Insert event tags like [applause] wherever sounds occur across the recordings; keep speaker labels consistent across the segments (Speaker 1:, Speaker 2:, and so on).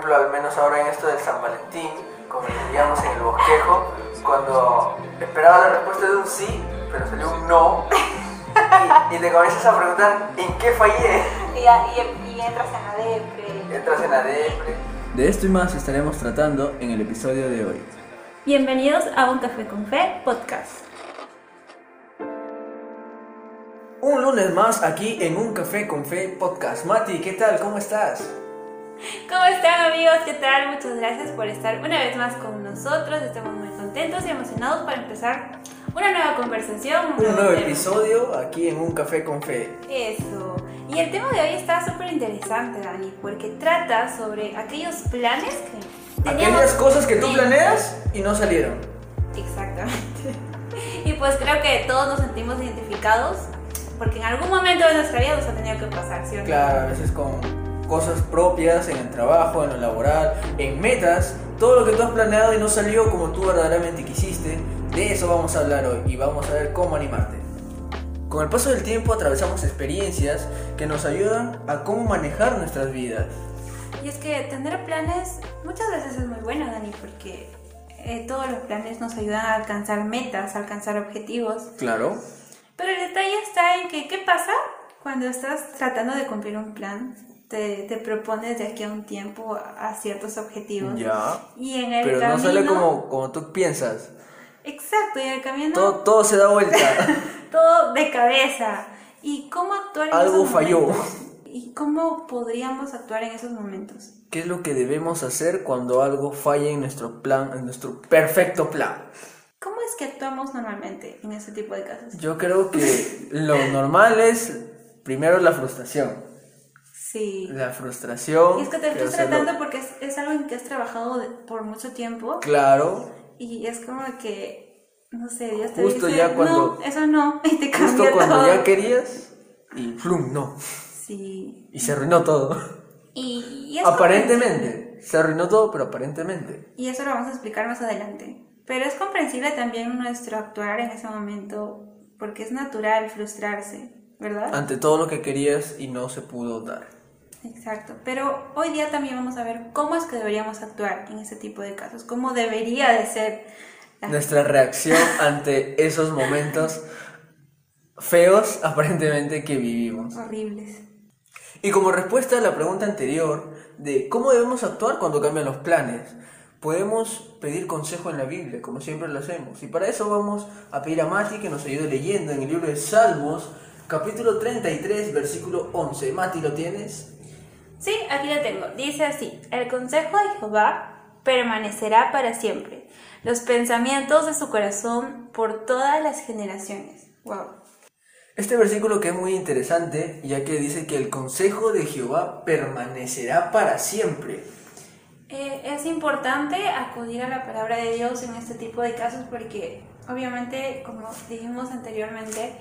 Speaker 1: ejemplo, al menos ahora en esto del San Valentín, como diríamos en el bosquejo, cuando esperaba la respuesta de un sí, pero salió un no, y, y te comienzas a preguntar, ¿en qué fallé?
Speaker 2: Y, y- y entras en la depre.
Speaker 1: Entras en la depre.
Speaker 3: De esto y más estaremos tratando en el episodio de hoy.
Speaker 2: Bienvenidos a Un Café con Fe podcast.
Speaker 1: Un lunes más aquí en Un Café con Fe podcast. Mati, ¿qué tal? ¿Cómo estás?
Speaker 2: ¿Cómo están amigos? ¿Qué tal? Muchas gracias por estar una vez más con nosotros. Estamos muy contentos y emocionados para empezar una nueva conversación.
Speaker 1: Un nuevo
Speaker 2: tema.
Speaker 1: episodio aquí en Un Café con Fe.
Speaker 2: Eso. Y el tema de hoy está súper interesante, Dani, porque trata sobre aquellos planes que teníamos.
Speaker 1: Aquellas cosas que tú
Speaker 2: Sí.
Speaker 1: planeas y no salieron.
Speaker 2: Exactamente. [laughs] Y pues creo que todos nos sentimos identificados porque en algún momento de nuestra vida nos ha tenido que pasar, ¿cierto?
Speaker 1: Claro, a veces con cosas propias, en el trabajo, en lo laboral, en metas, todo lo que tú has planeado y no salió como tú verdaderamente quisiste, de eso vamos a hablar hoy y vamos a ver cómo animarte. Con el paso del tiempo atravesamos experiencias que nos ayudan a cómo manejar nuestras vidas.
Speaker 2: Y es que tener planes muchas veces es muy bueno, Dani, porque eh, todos los planes nos ayudan a alcanzar metas, a alcanzar objetivos.
Speaker 1: Claro.
Speaker 2: Pero el detalle está en que, ¿qué pasa cuando estás tratando de cumplir un plan? Te, te propones de aquí a un tiempo a, ciertos objetivos.
Speaker 1: Ya.
Speaker 2: Y en el
Speaker 1: Pero
Speaker 2: camino...
Speaker 1: no sale como, como tú piensas.
Speaker 2: Exacto, y en el camino...
Speaker 1: Todo, todo se da vuelta. [laughs]
Speaker 2: todo de cabeza. ¿Y cómo actuar en
Speaker 1: Algo
Speaker 2: esos
Speaker 1: falló.
Speaker 2: momentos? ¿Y cómo podríamos actuar en esos momentos?
Speaker 1: ¿Qué es lo que debemos hacer cuando algo falla en nuestro plan, en nuestro perfecto plan?
Speaker 2: ¿Cómo es que actuamos normalmente en ese tipo de casos?
Speaker 1: Yo creo que lo normal es primero la frustración.
Speaker 2: Sí.
Speaker 1: La frustración.
Speaker 2: Y es que te frustra tanto porque es, es algo en que has trabajado de- por mucho tiempo
Speaker 1: Claro,
Speaker 2: y es como que, no sé, Dios te
Speaker 1: Justo
Speaker 2: dice,
Speaker 1: ya cuando-
Speaker 2: no, eso no, [laughs] y te
Speaker 1: justo cuando
Speaker 2: todo.
Speaker 1: ya querías y plum, no.
Speaker 2: Sí.
Speaker 1: Y se arruinó todo.
Speaker 2: Y, y es
Speaker 1: Aparentemente. Se arruinó todo, pero aparentemente.
Speaker 2: Y eso lo vamos a explicar más adelante. Pero es comprensible también nuestro actuar en ese momento, porque es natural frustrarse, ¿verdad?
Speaker 1: Ante todo lo que querías y no se pudo dar.
Speaker 2: Exacto. Pero hoy día también vamos a ver cómo es que deberíamos actuar en ese tipo de casos, cómo debería de ser. la-
Speaker 1: Nuestra reacción ante esos momentos feos, [laughs] aparentemente, que vivimos.
Speaker 2: horribles.
Speaker 1: Y como respuesta a la pregunta anterior de cómo debemos actuar cuando cambian los planes, podemos pedir consejo en la Biblia, como siempre lo hacemos. Y para eso vamos a pedir a Mati que nos ayude leyendo en el libro de Salmos, capítulo 33, versículo 11. Mati, ¿lo tienes?
Speaker 2: Sí, aquí lo tengo. Dice así, el consejo de Jehová permanecerá para siempre, los pensamientos de su corazón por todas las generaciones. Wow.
Speaker 1: Este versículo que es muy interesante, ya que dice que el consejo de Jehová permanecerá para siempre.
Speaker 2: Eh, es importante acudir a la palabra de Dios en este tipo de casos porque obviamente, como dijimos anteriormente,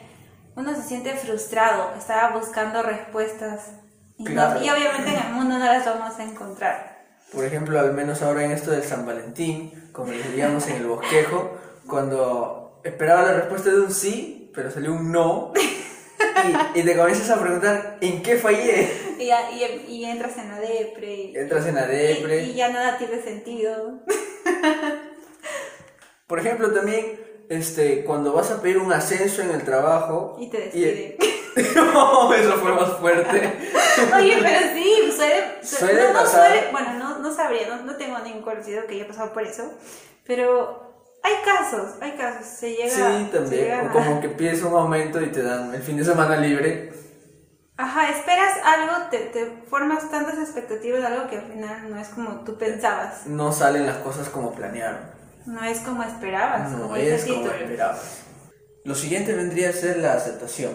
Speaker 2: uno se siente frustrado, estaba buscando respuestas y, no-
Speaker 1: Claro.
Speaker 2: y obviamente en el mundo no las vamos a encontrar.
Speaker 1: Por ejemplo, al menos ahora en esto del San Valentín, como le diríamos en el bosquejo, cuando esperaba la respuesta de un sí, pero salió un no, y, y te comienzas a preguntar, ¿en qué fallé?
Speaker 2: Y, ya- y- y entras en la depre
Speaker 1: Entras en la depre.
Speaker 2: y ya nada tiene sentido.
Speaker 1: Por ejemplo, también, este, cuando vas a pedir un ascenso en el trabajo...
Speaker 2: Y te despiden. [laughs]
Speaker 1: no, eso fue más fuerte. [laughs]
Speaker 2: Oye, pero sí, suele, su-
Speaker 1: Suele
Speaker 2: no, no
Speaker 1: pasar.
Speaker 2: suele- bueno, no, no sabría, no, no tengo ningún conocido que haya pasado por eso, pero hay casos, hay casos, se llega
Speaker 1: Sí, también.
Speaker 2: llega
Speaker 1: O
Speaker 2: a-
Speaker 1: como que pides un aumento y te dan el fin de semana libre.
Speaker 2: Ajá, esperas algo, te, te formas tantas expectativas de algo que al final no es como tú pensabas,
Speaker 1: No salen las cosas como planearon.
Speaker 2: no es como esperabas.
Speaker 1: No
Speaker 2: como
Speaker 1: es como esperabas. Lo siguiente vendría a ser la aceptación.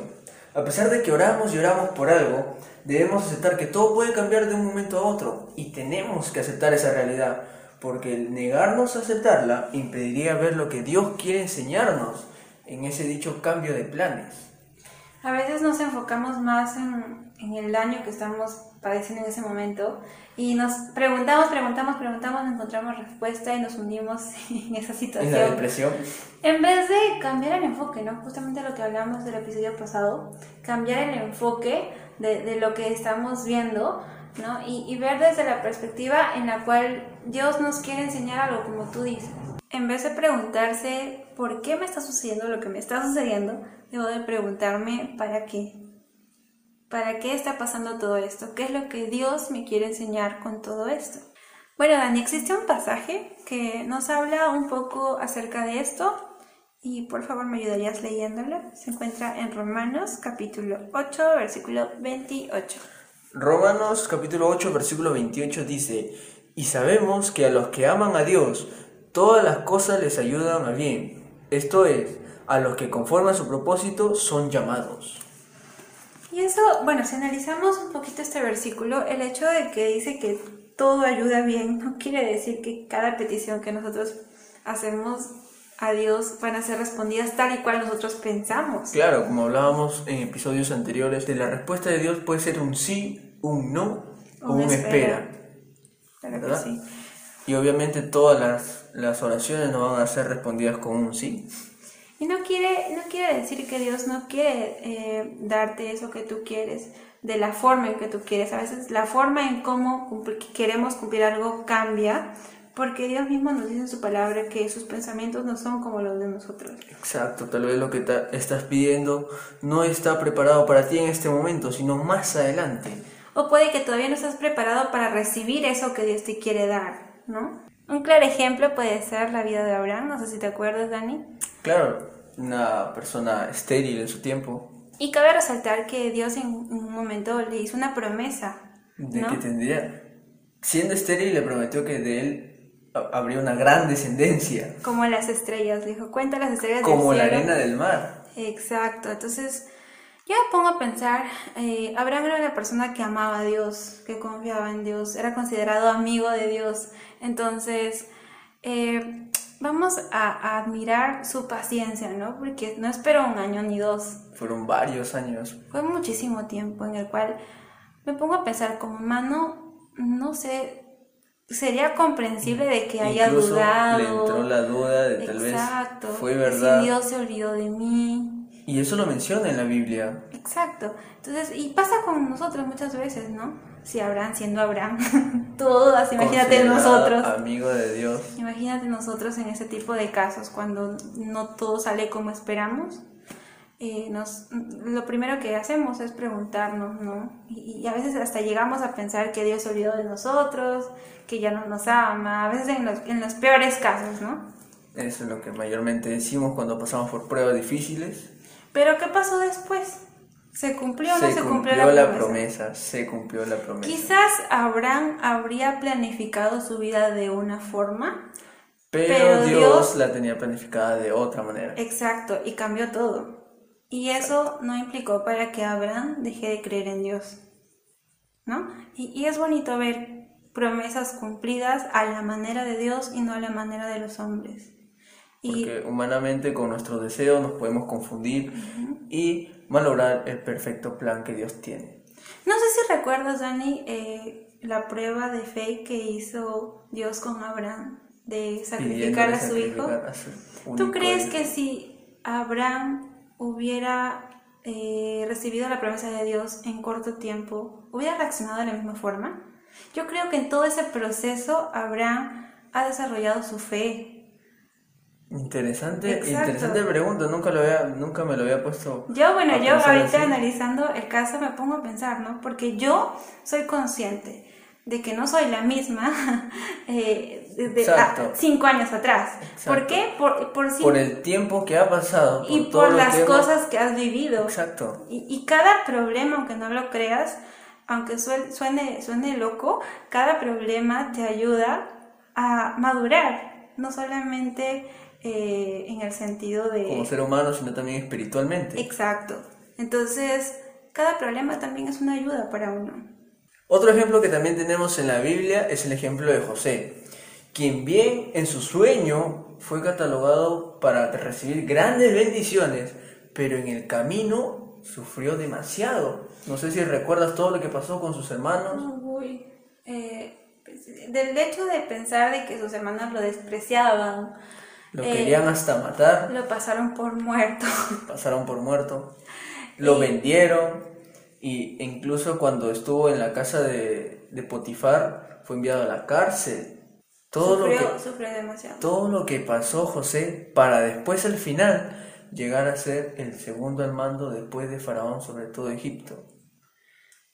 Speaker 1: A pesar de que oramos y oramos por algo, debemos aceptar que todo puede cambiar de un momento a otro y tenemos que aceptar esa realidad, porque el negarnos a aceptarla impediría ver lo que Dios quiere enseñarnos en ese dicho cambio de planes.
Speaker 2: A veces nos enfocamos más en, en el daño que estamos padeciendo en ese momento y nos preguntamos, preguntamos, preguntamos, no encontramos respuesta y nos hundimos [laughs] en esa
Speaker 1: En
Speaker 2: situación.
Speaker 1: la depresión.
Speaker 2: En vez de cambiar el enfoque, ¿no? Justamente lo que hablamos del episodio pasado, cambiar el enfoque de, de lo que estamos viendo ¿no? Y, y ver desde la perspectiva en la cual Dios nos quiere enseñar algo, como tú dices. En vez de preguntarse por qué me está sucediendo lo que me está sucediendo, debo de preguntarme para qué. ¿Para qué está pasando todo esto? ¿Qué es lo que Dios me quiere enseñar con todo esto? Bueno, Dani, existe un pasaje que nos habla un poco acerca de esto y por favor me ayudarías leyéndolo. Se encuentra en Romanos capítulo 8, versículo 28.
Speaker 1: Romanos capítulo 8, versículo 28 dice, y sabemos que a los que aman a Dios, todas las cosas les ayudan a bien. Esto es, a los que conforme a su propósito son llamados.
Speaker 2: Y eso, bueno, si analizamos un poquito este versículo, el hecho de que dice que todo ayuda bien no quiere decir que cada petición que nosotros hacemos a Dios van a ser respondidas tal y cual nosotros pensamos.
Speaker 1: Claro, como hablábamos en episodios anteriores, de la respuesta de Dios puede ser un sí, un no o
Speaker 2: Una
Speaker 1: un espera.
Speaker 2: Que
Speaker 1: ¿verdad?
Speaker 2: sí.
Speaker 1: Y obviamente todas las, las oraciones no van a ser respondidas con un sí.
Speaker 2: Y no quiere, no quiere decir que Dios no quiere eh, darte eso que tú quieres, de la forma en que tú quieres. A veces la forma en cómo queremos cumplir algo cambia, porque Dios mismo nos dice en su palabra que sus pensamientos no son como los de nosotros.
Speaker 1: Exacto, tal vez lo que estás pidiendo no está preparado para ti en este momento, sino más adelante.
Speaker 2: O puede que todavía no estás preparado para recibir eso que Dios te quiere dar, ¿no? Un claro ejemplo puede ser la vida de Abraham, no sé si te acuerdas, Dani.
Speaker 1: Claro, una persona estéril en su tiempo,
Speaker 2: Y cabe resaltar que Dios en un momento le hizo una promesa,
Speaker 1: de
Speaker 2: ¿no?
Speaker 1: que tendría, siendo estéril, le prometió que de él habría una gran descendencia,
Speaker 2: Como las estrellas, dijo, cuenta las estrellas
Speaker 1: como
Speaker 2: del
Speaker 1: la
Speaker 2: cielo.
Speaker 1: arena del mar.
Speaker 2: Exacto, entonces yo me pongo a pensar, eh, Abraham era una persona que amaba a Dios, que confiaba en Dios, era considerado amigo de Dios, entonces eh, vamos a, a admirar su paciencia, ¿no? Porque no esperó un año ni dos,
Speaker 1: Fueron varios años.
Speaker 2: fue muchísimo tiempo en el cual me pongo a pensar como humano, no sé, sería comprensible de que haya
Speaker 1: Incluso
Speaker 2: dudado.
Speaker 1: le entró la duda de tal
Speaker 2: Exacto.
Speaker 1: vez fue verdad.
Speaker 2: Si Dios se olvidó de mí.
Speaker 1: Y eso lo menciona en la Biblia.
Speaker 2: Exacto. Entonces, y pasa con nosotros muchas veces, ¿no? Si Abraham siendo Abraham, [laughs] todas, imagínate nosotros.
Speaker 1: Amigo de Dios.
Speaker 2: Imagínate nosotros en ese tipo de casos, cuando no todo sale como esperamos. Eh, nos, lo primero que hacemos es preguntarnos, ¿no? Y, y a veces hasta llegamos a pensar que Dios se olvidó de nosotros, que ya no nos ama, a veces en los, en los peores casos, ¿no?
Speaker 1: Eso es lo que mayormente decimos cuando pasamos por pruebas difíciles.
Speaker 2: Pero ¿qué pasó después? ¿Se cumplió o no
Speaker 1: se
Speaker 2: se
Speaker 1: cumplió,
Speaker 2: cumplió
Speaker 1: la, promesa? se cumplió la promesa.
Speaker 2: Quizás Abraham habría planificado su vida de una forma.
Speaker 1: pero,
Speaker 2: pero
Speaker 1: Dios,
Speaker 2: Dios-
Speaker 1: la tenía planificada de otra manera.
Speaker 2: Exacto, y cambió todo. Y eso no implicó para que Abraham deje de creer en Dios. ¿No? Y, y es bonito ver promesas cumplidas a la manera de Dios y no a la manera de los hombres. Y
Speaker 1: Porque humanamente con nuestros deseos nos podemos confundir y malograr el perfecto plan que Dios tiene.
Speaker 2: no sé si recuerdas, Dani, eh, la prueba de fe que hizo Dios con Abraham de sacrificar a su hijo.
Speaker 1: sacrificar a su
Speaker 2: ¿Tú crees
Speaker 1: hijo.
Speaker 2: que si Abraham hubiera eh, recibido la promesa de Dios en corto tiempo, hubiera reaccionado de la misma forma? Yo creo que en todo ese proceso Abraham ha desarrollado su fe.
Speaker 1: Interesante,
Speaker 2: Exacto.
Speaker 1: interesante pregunta, nunca, lo había, nunca me lo había puesto.
Speaker 2: Yo, bueno, yo ahorita
Speaker 1: así.
Speaker 2: analizando el caso me pongo a pensar, ¿no? Porque yo soy consciente de que no soy la misma [laughs] eh, de, de-
Speaker 1: Exacto.
Speaker 2: a- cinco años atrás. ¿Por
Speaker 1: Exacto.
Speaker 2: qué? Por, por, cin-
Speaker 1: Por el tiempo que ha pasado.
Speaker 2: y por las
Speaker 1: que hemos-
Speaker 2: cosas que has vivido.
Speaker 1: Exacto.
Speaker 2: Y, y cada problema, aunque no lo creas, aunque sue- suene, suene loco, cada problema te ayuda a madurar, no solamente eh, en el sentido de...
Speaker 1: Como ser humano, sino también espiritualmente.
Speaker 2: Exacto. Entonces, cada problema también es una ayuda para uno.
Speaker 1: Otro ejemplo que también tenemos en la Biblia es el ejemplo de José, quien bien en su sueño fue catalogado para recibir grandes bendiciones, pero en el camino sufrió demasiado. No sé si recuerdas todo lo que pasó con sus hermanos.
Speaker 2: Uy, eh, del hecho de pensar de que sus hermanos lo despreciaban,
Speaker 1: Lo
Speaker 2: Eh,
Speaker 1: querían hasta matar,
Speaker 2: lo pasaron por muerto.
Speaker 1: pasaron por muerto, [laughs] lo vendieron y incluso cuando estuvo en la casa de, de Potifar, fue enviado a la cárcel. Todo
Speaker 2: sufrió,
Speaker 1: lo que,
Speaker 2: sufrió demasiado.
Speaker 1: todo lo que pasó José para después al final llegar a ser el segundo al mando después de Faraón sobre todo Egipto.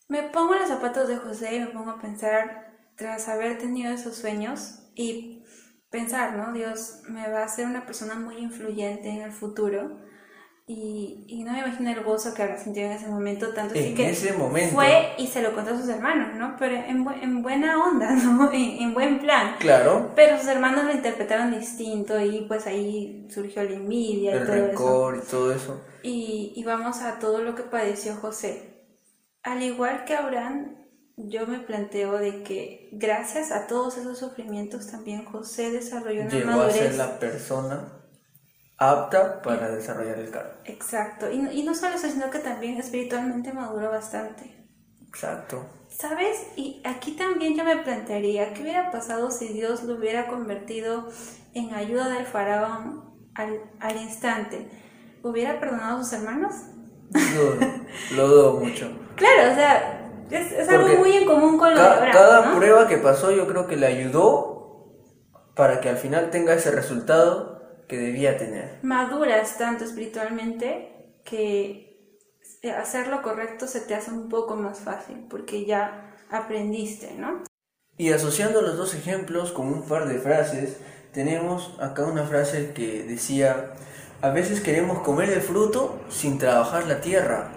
Speaker 2: Me pongo en los zapatos de José y me pongo a pensar, tras haber tenido esos sueños y pensar, ¿no? Dios me va a hacer una persona muy influyente en el futuro. Y, y no me imagino el gozo que habrá sentido en ese momento, tanto así que
Speaker 1: ese momento.
Speaker 2: fue y se lo contó a sus hermanos, ¿no? Pero en, bu- en buena onda, [laughs] ¿no? En, en buen plan.
Speaker 1: Claro,
Speaker 2: Pero sus hermanos lo interpretaron distinto y pues ahí surgió la envidia y
Speaker 1: el
Speaker 2: todo eso.
Speaker 1: rencor y todo eso.
Speaker 2: Y, y vamos a todo lo que padeció José. Al igual que Abraham, yo me planteo de que gracias a todos esos sufrimientos también José desarrolló una
Speaker 1: Llegó a ser la persona apta para desarrollar el cargo.
Speaker 2: Exacto. Y, no- y no solo eso, sino que también espiritualmente maduró bastante.
Speaker 1: Exacto.
Speaker 2: ¿Sabes? Y aquí también yo me plantearía, ¿qué hubiera pasado si Dios lo hubiera convertido en ayuda del faraón al, al instante? ¿Hubiera perdonado a sus hermanos?
Speaker 1: Lo, lo dudo mucho. [laughs]
Speaker 2: Claro, o sea, es, es algo muy en común con lo de
Speaker 1: Ca-
Speaker 2: Abraham,
Speaker 1: cada
Speaker 2: ¿no?
Speaker 1: prueba que pasó yo creo que le ayudó para que al final tenga ese resultado que debía tener.
Speaker 2: Maduras tanto espiritualmente que hacer lo correcto se te hace un poco más fácil porque ya aprendiste, ¿no?
Speaker 1: Y asociando los dos ejemplos con un par de frases, tenemos acá una frase que decía, a veces queremos comer el fruto sin trabajar la tierra.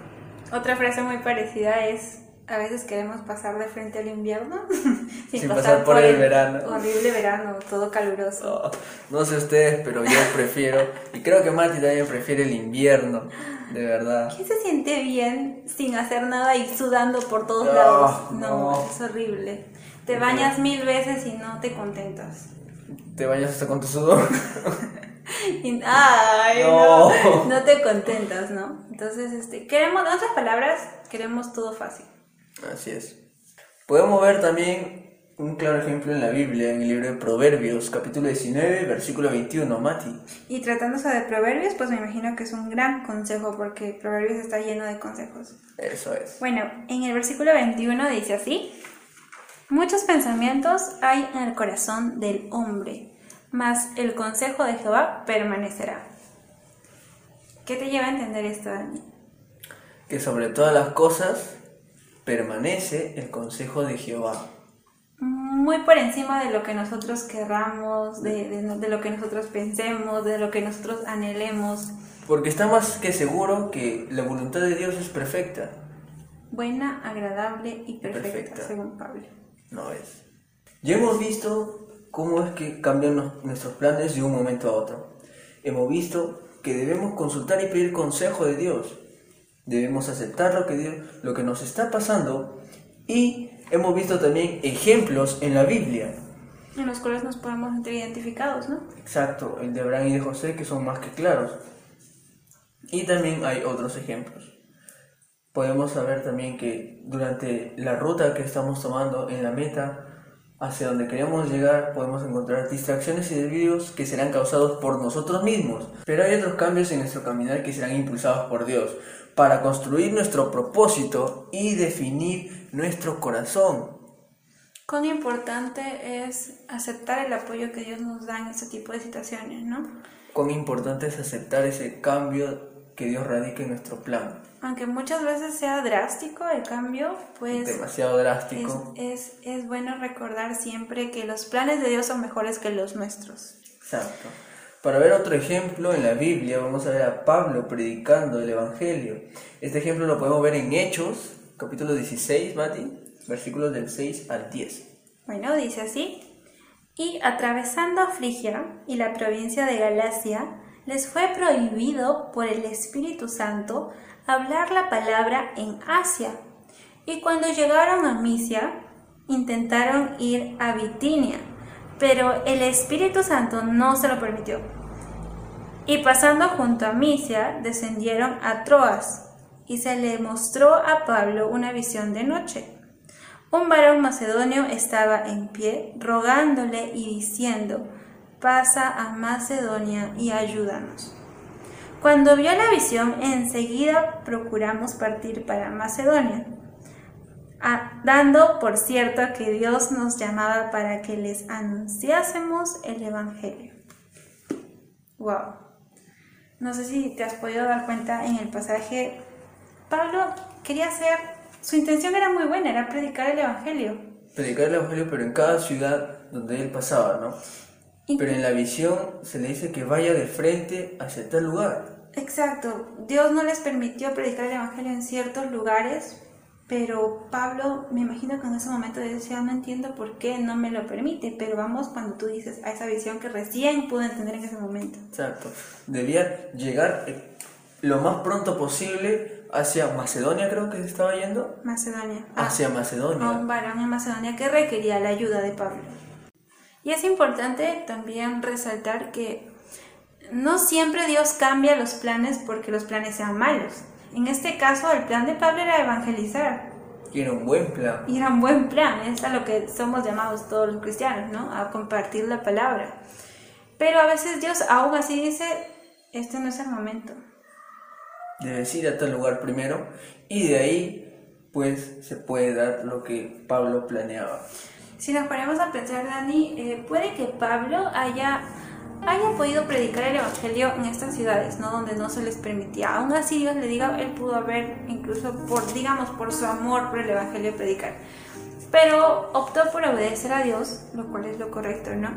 Speaker 2: Otra frase muy parecida es, a veces queremos pasar de frente al invierno [laughs]
Speaker 1: Sin pasar por el verano.
Speaker 2: Horrible verano, todo caluroso.
Speaker 1: Oh, no sé ustedes, pero yo [laughs] prefiero, y creo que Mati también prefiere el invierno, de verdad.
Speaker 2: ¿Quién se siente bien sin hacer nada y sudando por todos
Speaker 1: No,
Speaker 2: lados? No,
Speaker 1: no.
Speaker 2: es horrible. Te bañas mil veces y no te contentas.
Speaker 1: Te bañas hasta con tu sudor. [laughs]
Speaker 2: Y- Ay,
Speaker 1: No.
Speaker 2: no. no te contentas, ¿no? Entonces, este, queremos, en otras palabras, queremos todo fácil.
Speaker 1: Así es. Podemos ver también un claro ejemplo en la Biblia, en el libro de Proverbios, capítulo 19, versículo 21, Mati.
Speaker 2: Y tratándose de proverbios, pues me imagino que es un gran consejo porque proverbios está lleno de consejos.
Speaker 1: Eso es.
Speaker 2: Bueno, en el versículo 21 dice así, muchos pensamientos hay en el corazón del hombre, mas el consejo de Jehová permanecerá. ¿Qué te lleva a entender esto, Dani?
Speaker 1: Que sobre todas las cosas permanece el consejo de Jehová.
Speaker 2: muy por encima de lo que nosotros querramos, de, de- de lo que nosotros pensemos, de lo que nosotros anhelemos.
Speaker 1: Porque está más que seguro que la voluntad de Dios es perfecta.
Speaker 2: Buena, agradable y perfecta,
Speaker 1: Perfecta.
Speaker 2: según Pablo.
Speaker 1: No es. Ya hemos visto cómo es que cambian nuestros planes de un momento a otro. Hemos visto que debemos consultar y pedir consejo de Dios. Debemos aceptar lo que, Dios, lo que nos está pasando y hemos visto también ejemplos en la Biblia.
Speaker 2: En los cuales nos podemos sentir identificados, ¿no?
Speaker 1: Exacto, el de Abraham y de José que son más que claros. Y también hay otros ejemplos. Podemos saber también que durante la ruta que estamos tomando en la meta hacia donde queremos llegar podemos encontrar distracciones y desvíos que serán causados por nosotros mismos. Pero hay otros cambios en nuestro caminar que serán impulsados por Dios para construir nuestro propósito y definir nuestro corazón.
Speaker 2: Cuán importante es aceptar el apoyo que Dios nos da en este tipo de situaciones, ¿no?
Speaker 1: Cuán importante es aceptar ese cambio que Dios radica en nuestro plan.
Speaker 2: Aunque muchas veces sea drástico el cambio, pues
Speaker 1: demasiado
Speaker 2: es,
Speaker 1: drástico.
Speaker 2: es, es bueno recordar siempre que los planes de Dios son mejores que los nuestros.
Speaker 1: Exacto. Para ver otro ejemplo en la Biblia, vamos a ver a Pablo predicando el Evangelio. Este ejemplo lo podemos ver en Hechos, capítulo 16, Mati, versículos del 6 al 10.
Speaker 2: Bueno, dice así. Y atravesando Frigia y la provincia de Galacia, les fue prohibido por el Espíritu Santo hablar la palabra en Asia. Y cuando llegaron a Misia, intentaron ir a Bitinia, pero el Espíritu Santo no se lo permitió. Y pasando junto a Misia, descendieron a Troas, y se le mostró a Pablo una visión de noche. Un varón macedonio estaba en pie, rogándole y diciendo, pasa a Macedonia y ayúdanos. Cuando vio la visión, enseguida procuramos partir para Macedonia. Dando por cierto que Dios nos llamaba para que les anunciásemos el Evangelio. Wow. No sé si te has podido dar cuenta en el pasaje, Pablo quería hacer, su intención era muy buena, era predicar el Evangelio.
Speaker 1: Predicar el Evangelio, pero en cada ciudad donde él pasaba, ¿no? Pero en la visión se le dice que vaya de frente hacia tal lugar.
Speaker 2: Exacto, Dios no les permitió predicar el Evangelio en ciertos lugares pero Pablo, me imagino que en ese momento decía, no entiendo por qué no me lo permite, pero vamos cuando tú dices a esa visión que recién pude entender en ese momento.
Speaker 1: Exacto. Debía llegar eh, lo más pronto posible hacia Macedonia, creo que se estaba yendo.
Speaker 2: Macedonia.
Speaker 1: Ah, hacia Macedonia.
Speaker 2: A un varón en Macedonia que requería la ayuda de Pablo. Y es importante también resaltar que no siempre Dios cambia los planes porque los planes sean malos en este caso, el plan de Pablo era evangelizar.
Speaker 1: Y era un buen plan.
Speaker 2: Y era un buen plan, es a lo que somos llamados todos los cristianos, ¿no? A compartir la palabra. Pero a veces Dios aún así dice, este no es el momento.
Speaker 1: Debes ir a tal lugar primero y de ahí pues se puede dar lo que Pablo planeaba.
Speaker 2: Si nos ponemos a pensar, Dani, eh, puede que Pablo haya haya podido predicar el Evangelio en estas ciudades, ¿no? Donde no se les permitía. Aún así Dios le diga, él pudo haber, incluso por, digamos, por su amor por el Evangelio predicar. Pero optó por obedecer a Dios, lo cual es lo correcto, ¿no?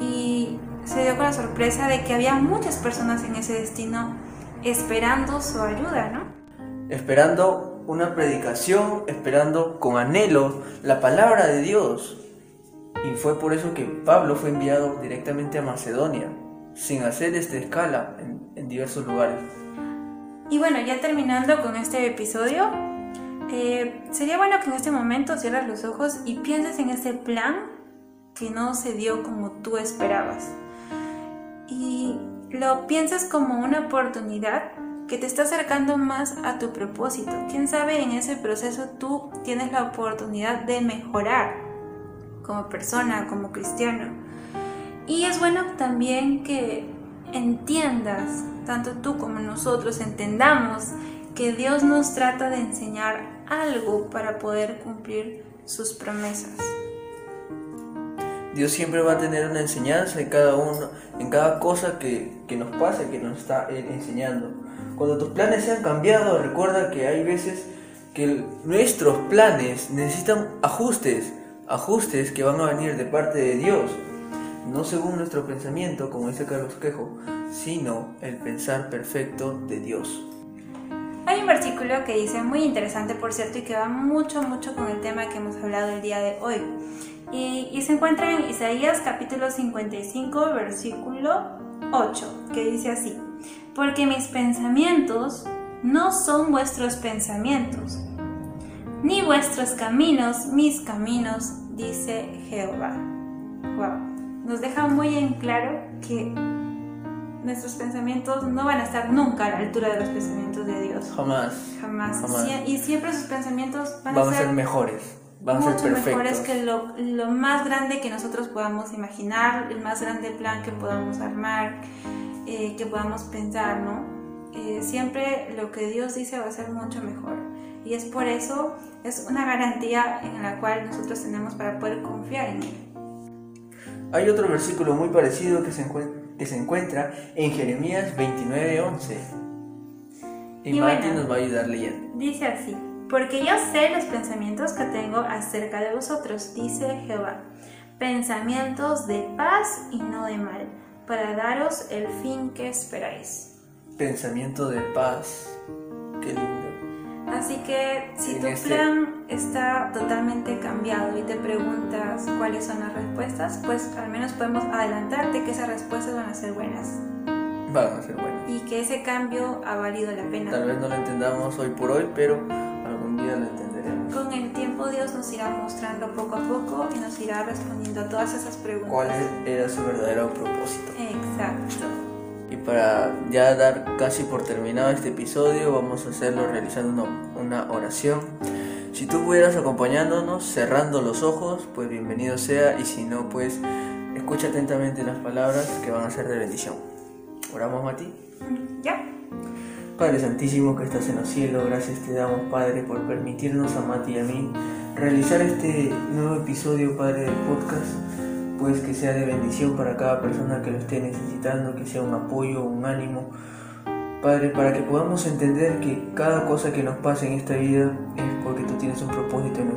Speaker 2: Y se dio con la sorpresa de que había muchas personas en ese destino esperando su ayuda, ¿no?
Speaker 1: Esperando una predicación, esperando con anhelo la palabra de Dios. Y fue por eso que Pablo fue enviado directamente a Macedonia, sin hacer esta escala en, diversos lugares.
Speaker 2: Y bueno, ya terminando con este episodio, eh, sería bueno que en este momento cierres los ojos y pienses en ese plan que no se dio como tú esperabas. Y lo piensas como una oportunidad que te está acercando más a tu propósito. Quién sabe, en ese proceso tú tienes la oportunidad de mejorar como persona, como cristiano. Y es bueno también que entiendas, tanto tú como nosotros entendamos que Dios nos trata de enseñar algo para poder cumplir sus promesas.
Speaker 1: Dios siempre va a tener una enseñanza en cada uno, en cada cosa que, que nos pasa, que nos está enseñando. Cuando tus planes se han cambiado, recuerda que hay veces que nuestros planes necesitan ajustes ajustes que van a venir de parte de Dios, no según nuestro pensamiento, como dice Carlos Quejo, sino el pensar perfecto de Dios.
Speaker 2: Hay un versículo que dice, muy interesante por cierto, y que va mucho, mucho con el tema que hemos hablado el día de hoy. Y, y se encuentra en Isaías capítulo 55, versículo 8, que dice así, porque mis pensamientos no son vuestros pensamientos ni vuestros caminos mis caminos, dice Jehová. Wow. Nos deja muy en claro que nuestros pensamientos no van a estar nunca a la altura de los pensamientos de Dios.
Speaker 1: Jamás.
Speaker 2: Jamás. y siempre sus pensamientos
Speaker 1: van, a, ser mejores. Van a ser perfectos. mejores
Speaker 2: que lo, lo, más grande que nosotros podamos imaginar, el más grande plan que podamos armar, eh, que podamos pensar, ¿no? Eh, siempre lo que Dios dice va a ser mucho mejor. Y es por eso, es una garantía en la cual nosotros tenemos para poder confiar en Él.
Speaker 1: Hay otro versículo muy parecido que se, que se encuentra en Jeremías 29:11. Y, y Mati nos va a ayudar leyendo.
Speaker 2: Dice así: Porque yo sé los pensamientos que tengo acerca de vosotros, dice Jehová, pensamientos de paz y no de mal, para daros el fin que esperáis.
Speaker 1: Pensamiento de paz. Qué lindo.
Speaker 2: Así que si tu este plan está totalmente cambiado y te preguntas cuáles son las respuestas, pues al menos podemos adelantarte que esas respuestas van a ser buenas.
Speaker 1: Van a ser buenas.
Speaker 2: Y que ese cambio ha valido la pena.
Speaker 1: Tal vez no lo entendamos hoy por hoy, pero algún día lo entenderemos.
Speaker 2: Con el tiempo Dios nos irá mostrando poco a poco y nos irá respondiendo a todas esas preguntas.
Speaker 1: ¿Cuál era su verdadero propósito?
Speaker 2: Exacto.
Speaker 1: Para ya dar casi por terminado este episodio, vamos a hacerlo realizando una, oración. Si tú pudieras acompañándonos, cerrando los ojos, pues bienvenido sea. Y si no, pues escucha atentamente las palabras que van a ser de bendición. ¿Oramos, Mati?
Speaker 2: Ya.
Speaker 1: Padre Santísimo que estás en los cielos, gracias te damos, Padre, por permitirnos a Mati y a mí realizar este nuevo episodio, Padre, del podcast, pues que sea de bendición para cada persona que lo esté necesitando, que sea un apoyo, un ánimo. Padre, para que podamos entender que cada cosa que nos pasa en esta vida es porque tú tienes un propósito en,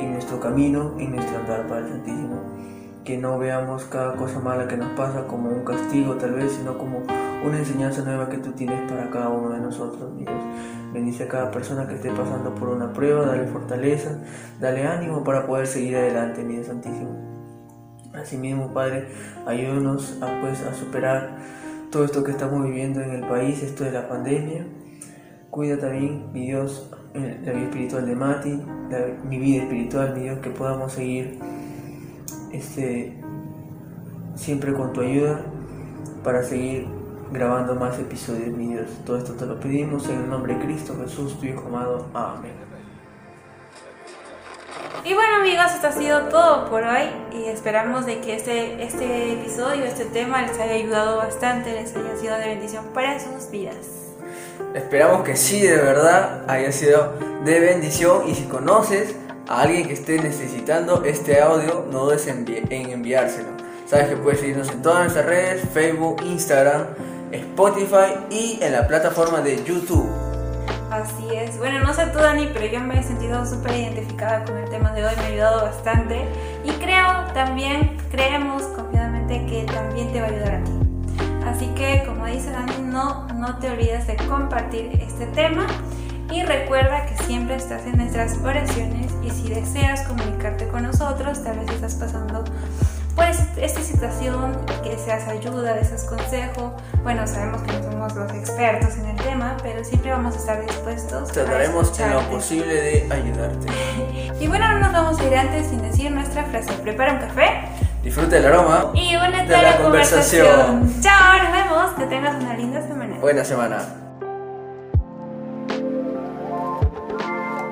Speaker 1: en nuestro camino, en nuestro andar, Padre Santísimo. Que no veamos cada cosa mala que nos pasa como un castigo tal vez, sino como una enseñanza nueva que tú tienes para cada uno de nosotros, mi Dios. Bendice a cada persona que esté pasando por una prueba, dale fortaleza, dale ánimo para poder seguir adelante, mi Dios Santísimo. Asimismo, Padre, ayúdanos a, pues, a superar todo esto que estamos viviendo en el país, esto de la pandemia. Cuida también, mi Dios, la vida espiritual de Mati, mi vida espiritual, mi Dios, que podamos seguir este, siempre con tu ayuda para seguir grabando más episodios, mi Dios. Todo esto te lo pedimos en el nombre de Cristo Jesús, tu Hijo amado. Amén.
Speaker 2: Y bueno amigos, esto ha sido todo por hoy y esperamos de que este, este episodio, este tema les haya ayudado bastante, les haya sido de bendición para sus vidas.
Speaker 1: Esperamos que sí, de verdad, haya sido de bendición y si conoces a alguien que esté necesitando este audio, no dudes en, en enviárselo. Sabes que puedes seguirnos en todas nuestras redes, Facebook, Instagram, Spotify y en la plataforma de YouTube.
Speaker 2: Así es. Bueno, no sé tú, Dani, pero yo me he sentido súper identificada con el tema de hoy, me ha ayudado bastante. Y creo también, creemos confiadamente que también te va a ayudar a ti. Así que, como dice Dani, no, no te olvides de compartir este tema. Y recuerda que siempre estás en nuestras oraciones y si deseas comunicarte con nosotros, tal vez estás pasando pues esta situación, que deseas ayuda, deseas consejo. Bueno, sabemos que no somos los expertos en el tema, pero siempre vamos a estar dispuestos.
Speaker 1: Trataremos en lo posible de ayudarte. [laughs]
Speaker 2: y bueno, no nos vamos a ir antes sin decir nuestra frase. Prepara un café.
Speaker 1: Disfruta el aroma.
Speaker 2: Y únete a la, conversación. conversación. Chao, nos vemos. Que tengas una linda semana.
Speaker 1: Buena semana.